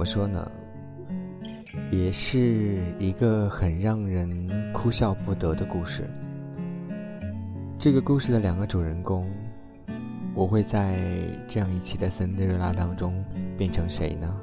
我说呢？也是一个很让人哭笑不得的故事。这个故事的两个主人公，我会在这样一期的森德瑞拉当中变成谁呢？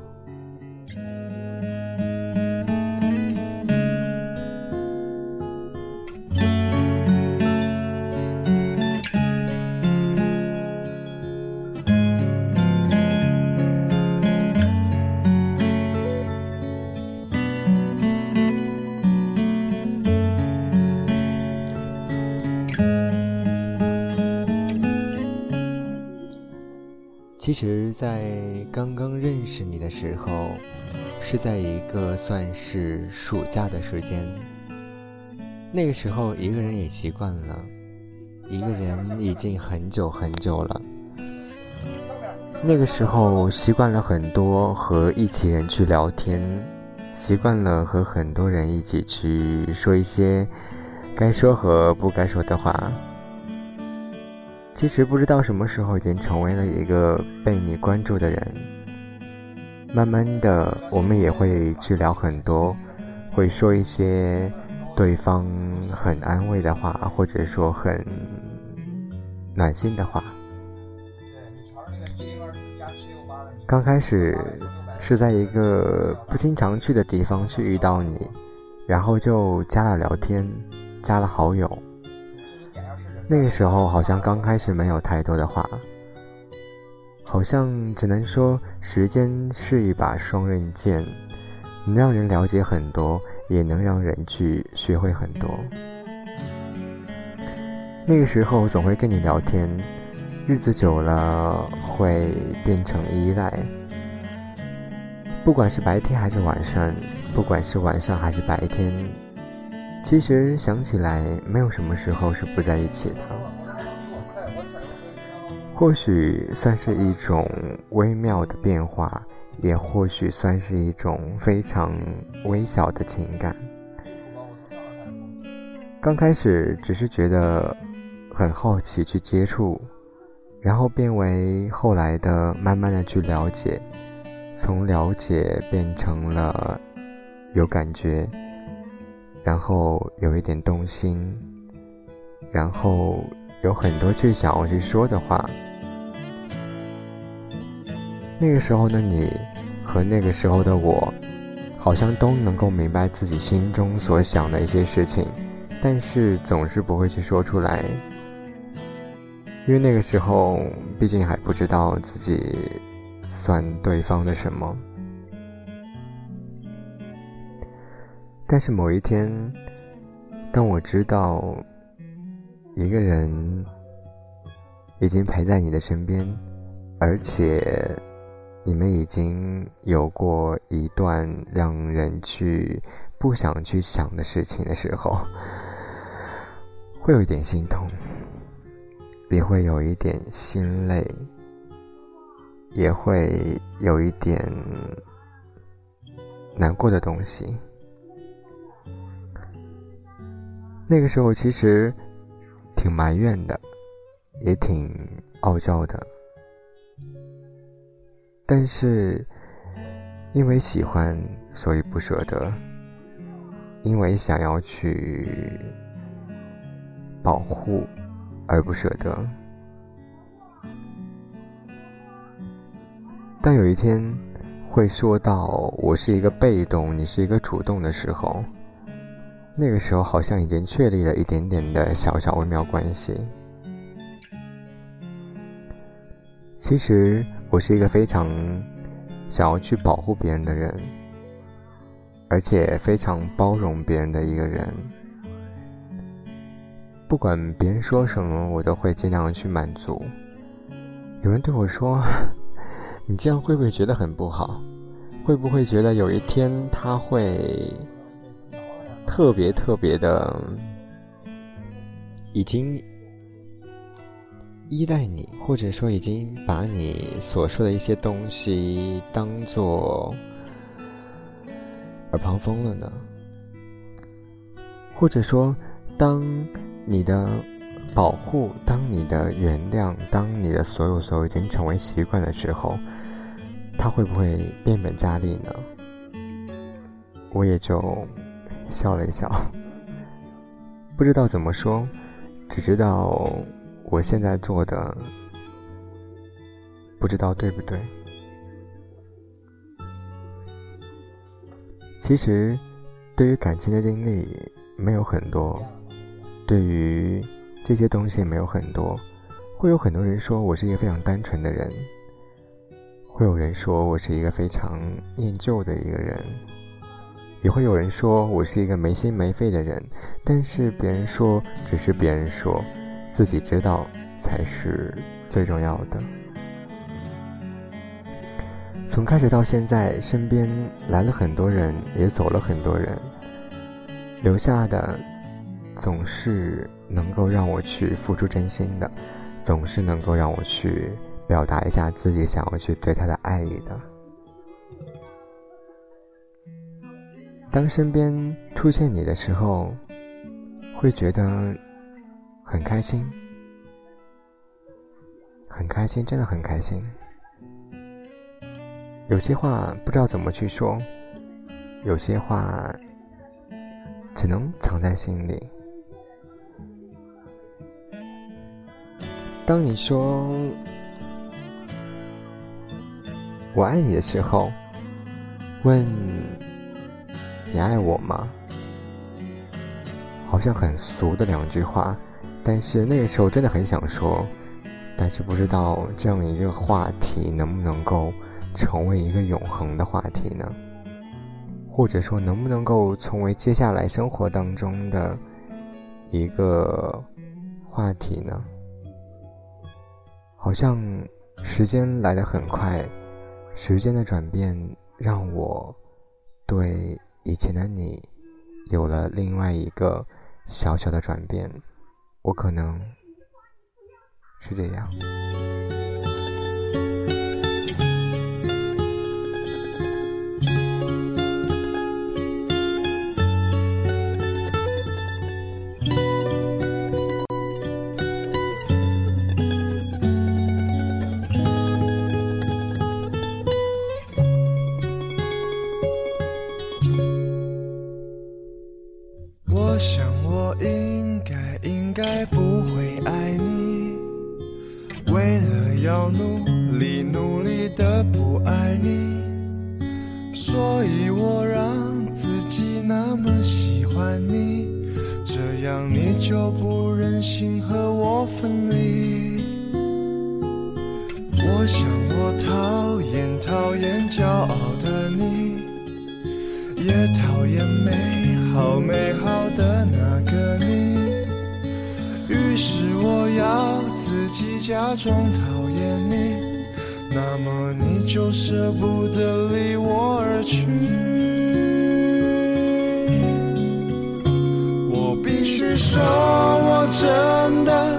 其实，在刚刚认识你的时候，是在一个算是暑假的时间。那个时候，一个人也习惯了，一个人已经很久很久了。那个时候，习惯了很多和一起人去聊天，习惯了和很多人一起去说一些该说和不该说的话。其实不知道什么时候已经成为了一个被你关注的人。慢慢的，我们也会去聊很多，会说一些对方很安慰的话，或者说很暖心的话。刚开始是在一个不经常去的地方去遇到你，然后就加了聊天，加了好友。那个时候好像刚开始没有太多的话，好像只能说时间是一把双刃剑，能让人了解很多，也能让人去学会很多。那个时候总会跟你聊天，日子久了会变成依赖，不管是白天还是晚上，不管是晚上还是白天。其实想起来，没有什么时候是不在一起的。或许算是一种微妙的变化，也或许算是一种非常微小的情感。刚开始只是觉得很好奇去接触，然后变为后来的慢慢的去了解，从了解变成了有感觉。然后有一点动心，然后有很多去想要去说的话。那个时候的你和那个时候的我，好像都能够明白自己心中所想的一些事情，但是总是不会去说出来，因为那个时候毕竟还不知道自己算对方的什么。但是某一天，当我知道一个人已经陪在你的身边，而且你们已经有过一段让人去不想去想的事情的时候，会有一点心痛，也会有一点心累，也会有一点难过的东西。那个时候其实挺埋怨的，也挺傲娇的，但是因为喜欢，所以不舍得；因为想要去保护，而不舍得。当有一天会说到我是一个被动，你是一个主动的时候。那个时候好像已经确立了一点点的小小微妙关系。其实我是一个非常想要去保护别人的人，而且非常包容别人的一个人。不管别人说什么，我都会尽量去满足。有人对我说：“ 你这样会不会觉得很不好？会不会觉得有一天他会？”特别特别的，已经依赖你，或者说已经把你所说的一些东西当做耳旁风了呢？或者说，当你的保护、当你的原谅、当你的所有所有已经成为习惯的时候，他会不会变本加厉呢？我也就笑了一笑，不知道怎么说，只知道我现在做的不知道对不对。其实，对于感情的经历没有很多，对于这些东西没有很多，会有很多人说我是一个非常单纯的人，会有人说我是一个非常念旧的一个人，也会有人说我是一个没心没肺的人。但是别人说只是别人说，自己知道才是最重要的。从开始到现在，身边来了很多人，也走了很多人，留下的总是能够让我去付出真心的，总是能够让我去表达一下自己想要去对他的爱意的。当身边出现你的时候，会觉得很开心，很开心，真的很开心。有些话不知道怎么去说，有些话只能藏在心里。当你说“我爱你”的时候，问你爱我吗？好像很俗的两句话，但是那个时候真的很想说，但是不知道这样一个话题能不能够。成为一个永恒的话题呢？或者说，能不能够成为接下来生活当中的一个话题呢？好像时间来得很快，时间的转变让我对以前的你有了另外一个小小的转变。我可能是这样。自己假装讨厌你。那么你就舍不得离我而去，我必须说，我真的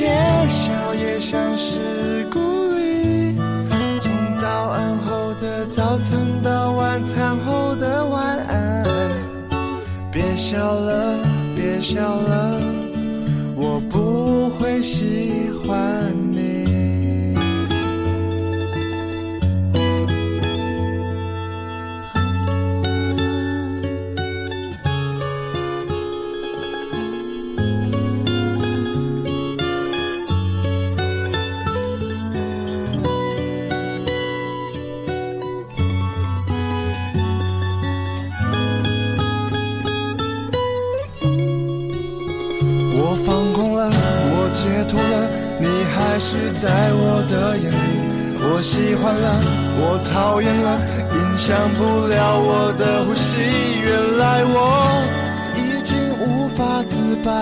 窃笑也像是鼓励，从早安后的早餐到晚餐后的晚安。别笑了，别笑了，我不会喜我喜欢了，我讨厌了，影响不了我的呼吸。原来我已经无法自拔，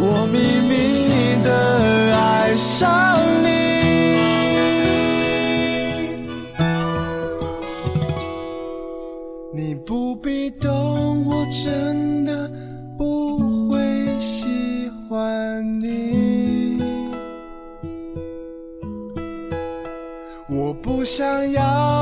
我秘密的爱上你。你不必懂，我真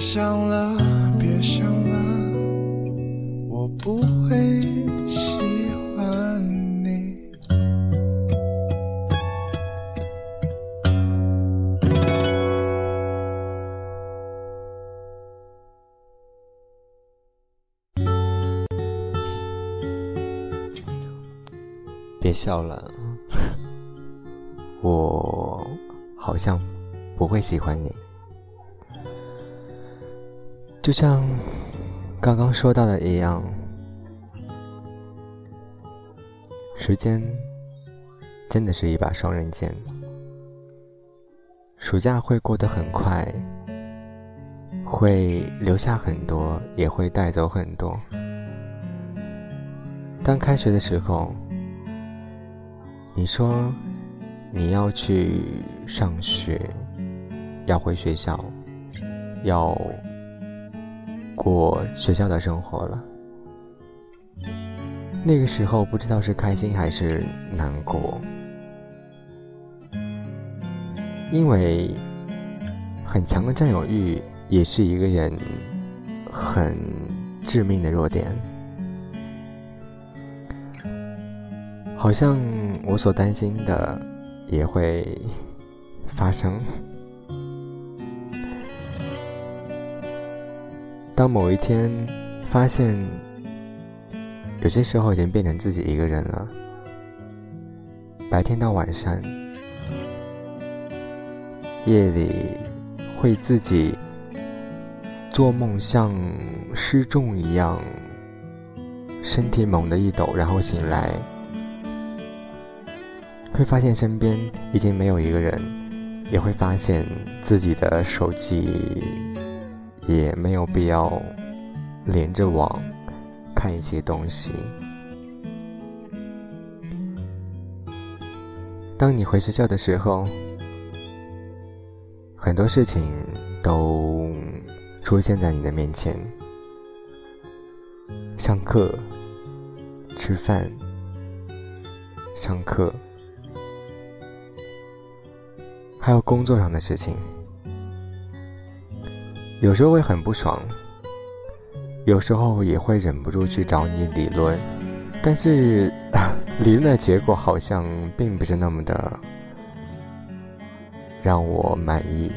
想了，别想了，我不会喜欢你。别笑了，我好像不会喜欢你。就像刚刚说到的一样，时间真的是一把双刃剑。暑假会过得很快，会留下很多，也会带走很多。当开学的时候，你说你要去上学，要回学校，要过学校的生活了。那个时候不知道是开心还是难过，因为很强的占有欲也是一个人很致命的弱点。好像我所担心的也会发生。当某一天发现，有些时候已经变成自己一个人了，白天到晚上，夜里会自己做梦，像失重一样，身体猛地一抖，然后醒来。会发现身边已经没有一个人，也会发现自己的手机也没有必要连着网看一些东西。当你回学校的时候，很多事情都出现在你的面前：上课、吃饭、上课。还有工作上的事情，有时候会很不爽，有时候也会忍不住去找你理论，但是 理论的结果好像并不是那么的让我满意，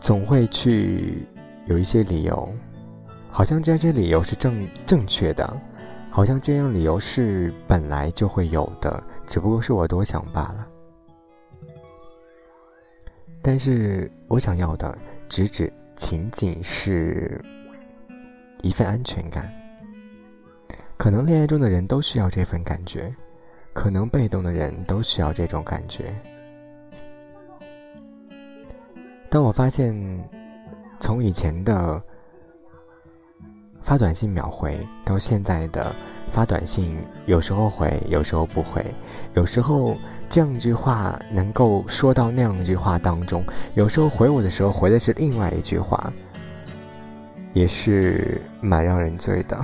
总会去有一些理由，好像这些理由是正正确的，好像这样理由是本来就会有的。只不过是我多想罢了，但是我想要的，只只仅仅是一份安全感。可能恋爱中的人都需要这份感觉，可能被动的人都需要这种感觉。当我发现，从以前的发短信秒回，到现在的。发短信有时候回，有时候不回，有时候这样一句话能够说到那样一句话当中，有时候回我的时候回的是另外一句话，也是蛮让人醉的。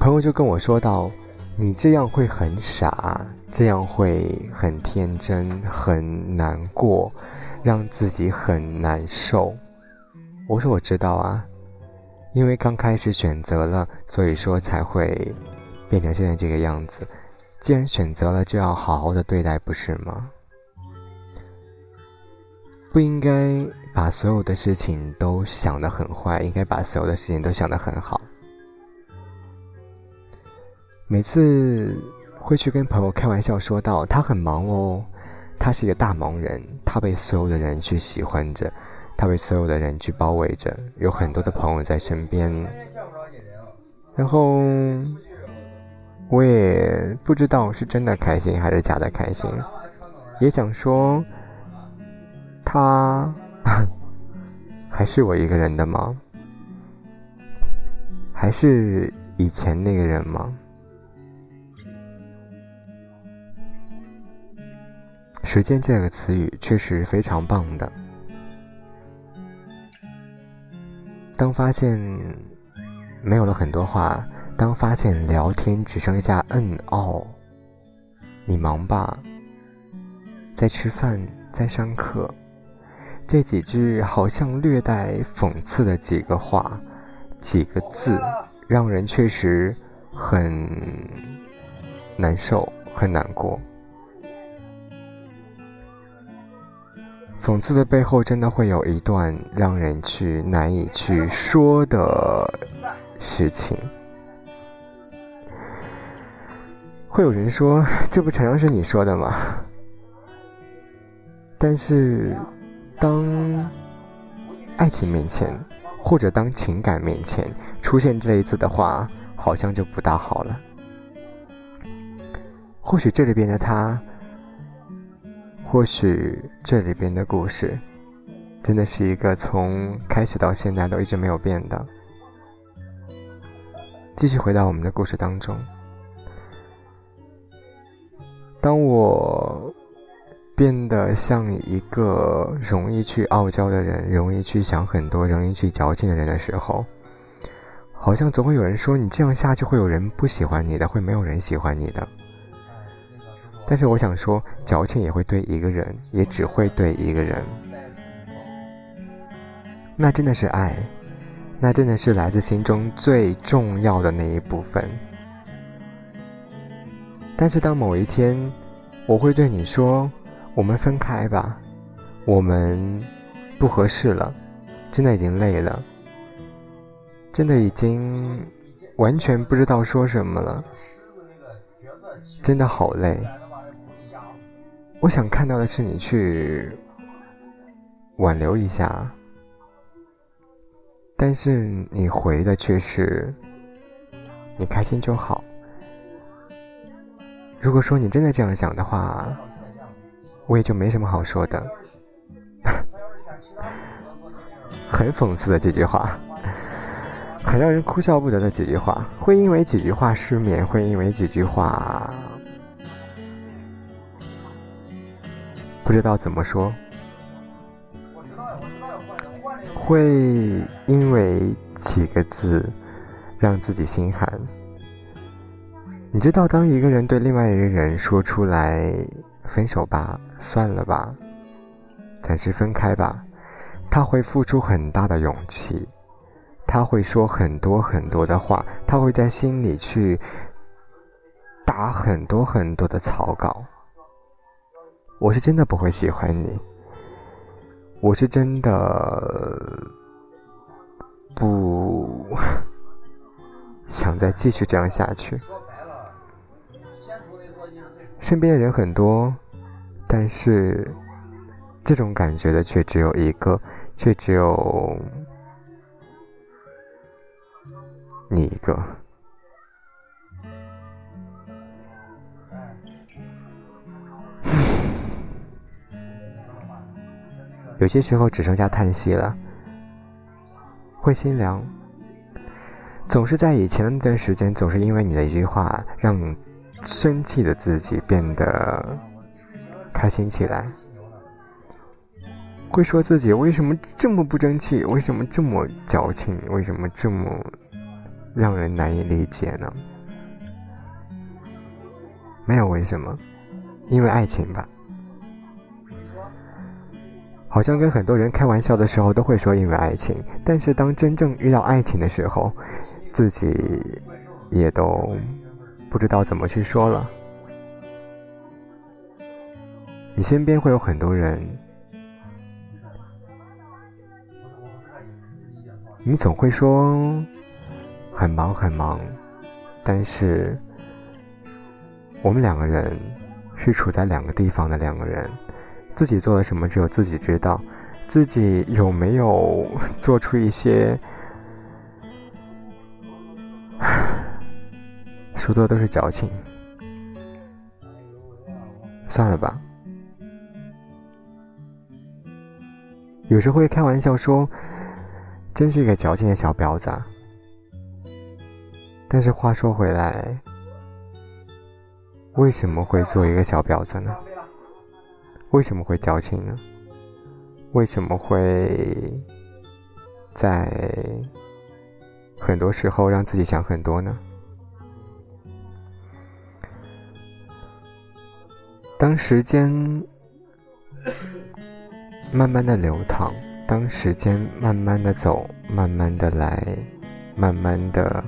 朋友就跟我说到：“你这样会很傻，这样会很天真，很难过，让自己很难受。”我说：“我知道啊。”因为刚开始选择了，所以说才会变成现在这个样子。既然选择了，就要好好的对待，不是吗？不应该把所有的事情都想得很坏，应该把所有的事情都想得很好。每次会去跟朋友开玩笑说到，他很忙哦，他是一个大忙人，他被所有的人去喜欢着。他被所有的人去包围着，有很多的朋友在身边。然后我也不知道是真的开心还是假的开心，也想说，他 还是我一个人的吗？还是以前那个人吗？时间这个词语确实非常棒的。当发现没有了很多话。当发现聊天只剩下嗯哦，你忙吧，在吃饭，在上课，这几句好像略带讽刺的几个话，几个字，让人确实很难受，很难过。讽刺的背后，真的会有一段让人去难以去说的事情。会有人说：“这不常常是你说的吗？”但是，当爱情面前，或者当情感面前出现这一次的话，好像就不大好了。或许这里边的他，或许这里边的故事，真的是一个从开始到现在都一直没有变的。继续回到我们的故事当中。当我变得像一个容易去傲娇的人，容易去想很多，容易去矫情的人的时候，好像总会有人说你这样下去会有人不喜欢你的，会没有人喜欢你的。但是我想说，矫情也会对一个人，也只会对一个人。那真的是爱，那真的是来自心中最重要的那一部分。但是当某一天，我会对你说：“我们分开吧，我们不合适了，真的已经累了，真的已经完全不知道说什么了，真的好累。”我想看到的是你去挽留一下，但是你回的却是：“你开心就好。”如果说你真的这样想的话，我也就没什么好说的。很讽刺的几句话，很让人哭笑不得的几句话，会因为几句话失眠，会因为几句话不知道怎么说，会因为几个字让自己心寒。你知道，当一个人对另外一个人说出来“分手吧，算了吧，暂时分开吧”，他会付出很大的勇气，他会说很多很多的话，他会在心里去打很多很多的草稿。我是真的不会喜欢你，我是真的不想再继续这样下去。身边的人很多，但是这种感觉的却只有一个，却只有你一个。有些时候只剩下叹息了，会心凉。总是在以前的那段时间，总是因为你的一句话让。生气的自己变得开心起来，会说自己为什么这么不争气，为什么这么矫情，为什么这么让人难以理解呢？没有为什么，因为爱情吧。好像跟很多人开玩笑的时候都会说因为爱情，但是当真正遇到爱情的时候，自己也都。不知道怎么去说了。你身边会有很多人，你总会说很忙很忙，但是我们两个人是处在两个地方的两个人，自己做了什么只有自己知道，自己有没有 做出一些。说多都是矫情。算了吧。有时会开玩笑说，真是一个矫情的小婊子。但是话说回来，为什么会做一个小婊子呢？为什么会矫情呢？为什么会在很多时候让自己想很多呢？当时间慢慢的流淌，当时间慢慢的走，慢慢的来，慢慢的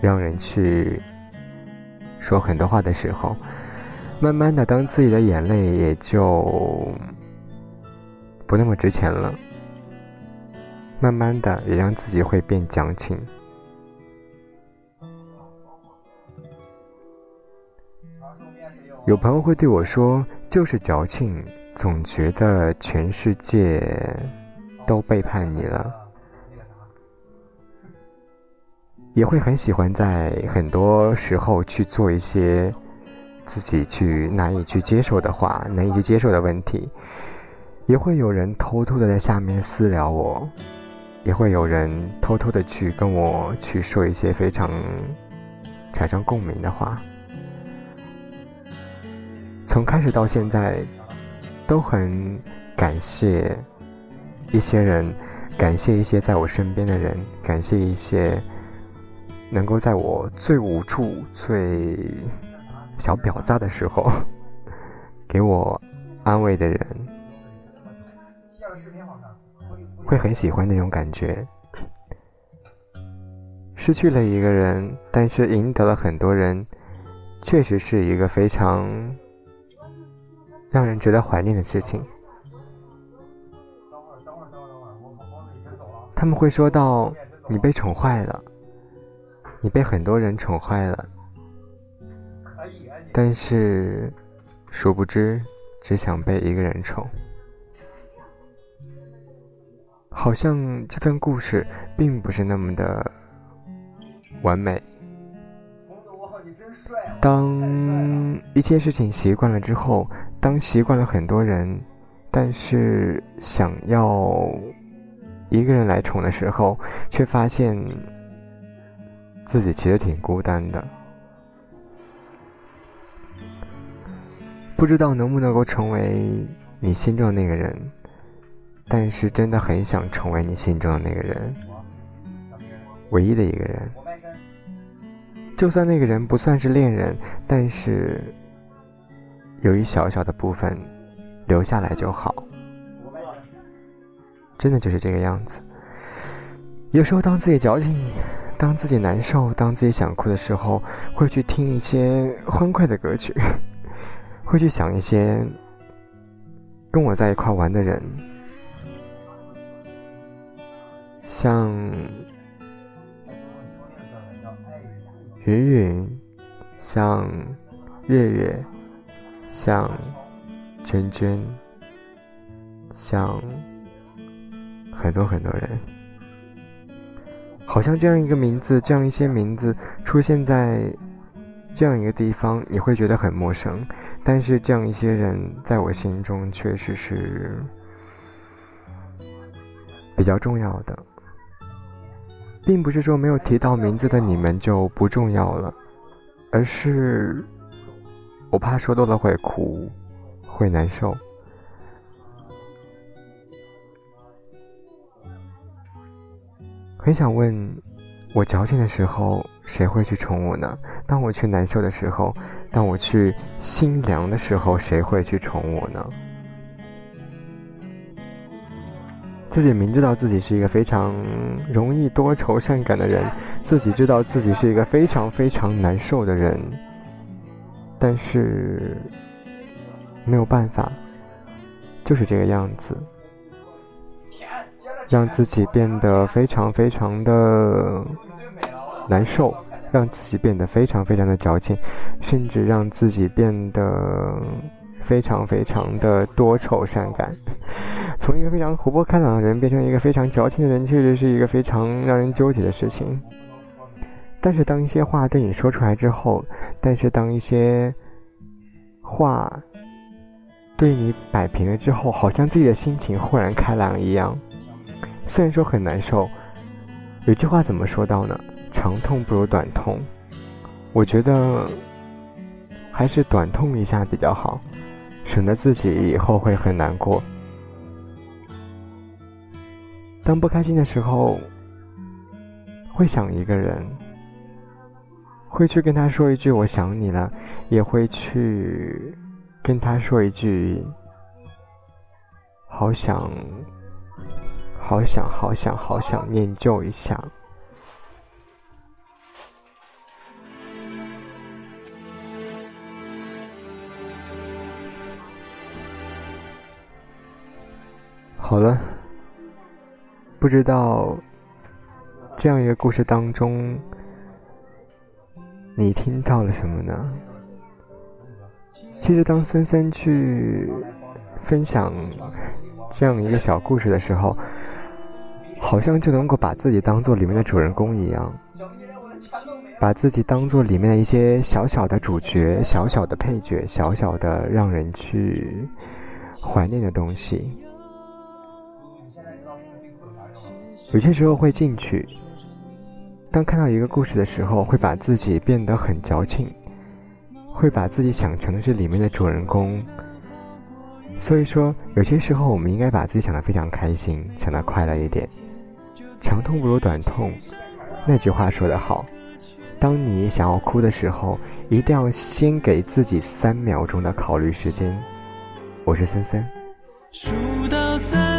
让人去说很多话的时候，慢慢的，当自己的眼泪也就不那么值钱了，慢慢的也让自己会变矫情。有朋友会对我说：“就是矫情，总觉得全世界都背叛你了。”也会很喜欢在很多时候去做一些自己去难以去接受的话、难以去接受的问题。也会有人偷偷的在下面私聊我，也会有人偷偷的去跟我去说一些非常产生共鸣的话。从开始到现在，都很感谢一些人，感谢一些在我身边的人，感谢一些能够在我最无助、最小婊砸的时候给我安慰的人，会很喜欢那种感觉。失去了一个人，但是赢得了很多人，确实是一个非常。让人值得怀念的事情。他们会说到：“你被宠坏了，你被很多人宠坏了。”但是，殊不知，只想被一个人宠。好像这段故事并不是那么的完美。当一切事情习惯了之后，当习惯了很多人，但是想要一个人来宠的时候，却发现自己其实挺孤单的。不知道能不能够成为你心中的那个人，但是真的很想成为你心中的那个人，唯一的一个人。就算那个人不算是恋人，但是有一小小的部分留下来就好。真的就是这个样子。有时候，当自己矫情，当自己难受，当自己想哭的时候，会去听一些欢快的歌曲，会去想一些跟我在一块玩的人，像。云云，像月月，像娟娟，像很多很多人，好像这样一个名字，这样一些名字出现在这样一个地方，你会觉得很陌生。但是这样一些人，在我心中确实是比较重要的。并不是说没有提到名字的你们就不重要了，而是我怕说多了会哭，会难受。很想问，我矫情的时候，谁会去宠我呢？当我去难受的时候，当我去心凉的时候，谁会去宠我呢？自己明知道自己是一个非常容易多愁善感的人，自己知道自己是一个非常非常难受的人，但是没有办法，就是这个样子，让自己变得非常非常的难受，让自己变得非常非常的矫情，甚至让自己变得。非常非常的多愁善感，从一个非常活泼开朗的人变成一个非常矫情的人，确实是一个非常让人纠结的事情。但是当一些话对你说出来之后，但是当一些话对你摆平了之后，好像自己的心情豁然开朗一样。虽然说很难受，有句话怎么说到呢？长痛不如短痛。我觉得还是短痛一下比较好，省得自己以后会很难过。当不开心的时候，会想一个人，会去跟他说一句“我想你了”，也会去跟他说一句“好想，好想，好想，好想念旧一下”。好了，不知道这样一个故事当中，你听到了什么呢？其实，当森森去分享这样一个小故事的时候，好像就能够把自己当做里面的主人公一样，把自己当做里面的一些小小的主角、小小的配角、小小的让人去怀念的东西。有些时候会进去，当看到一个故事的时候，会把自己变得很矫情，会把自己想成是里面的主人公。所以说，有些时候我们应该把自己想得非常开心，想得快乐一点。长痛不如短痛，那句话说得好。当你想要哭的时候，一定要先给自己三秒钟的考虑时间。我是森森。数到三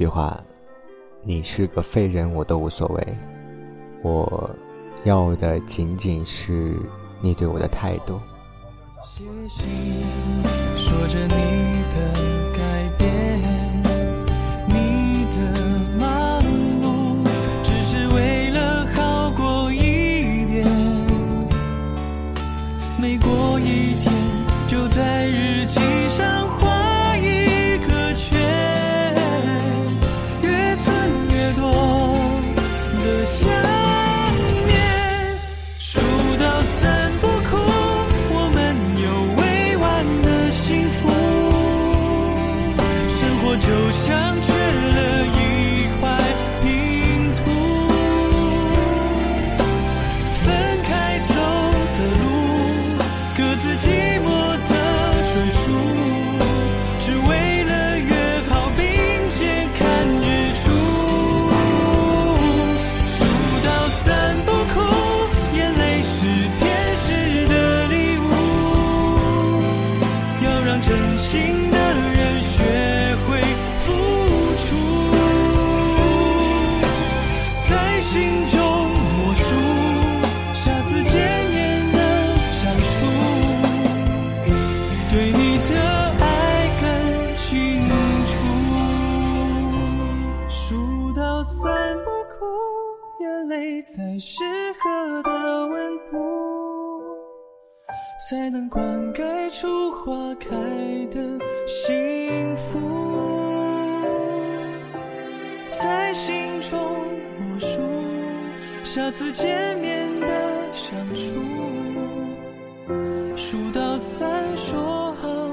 句话，你是个废人我都无所谓，我要的仅仅是你对我的态度。写信说着你的改变。适合的温度，才能灌溉出花开的幸福，在心中默数下次见面的相处，数到三说好。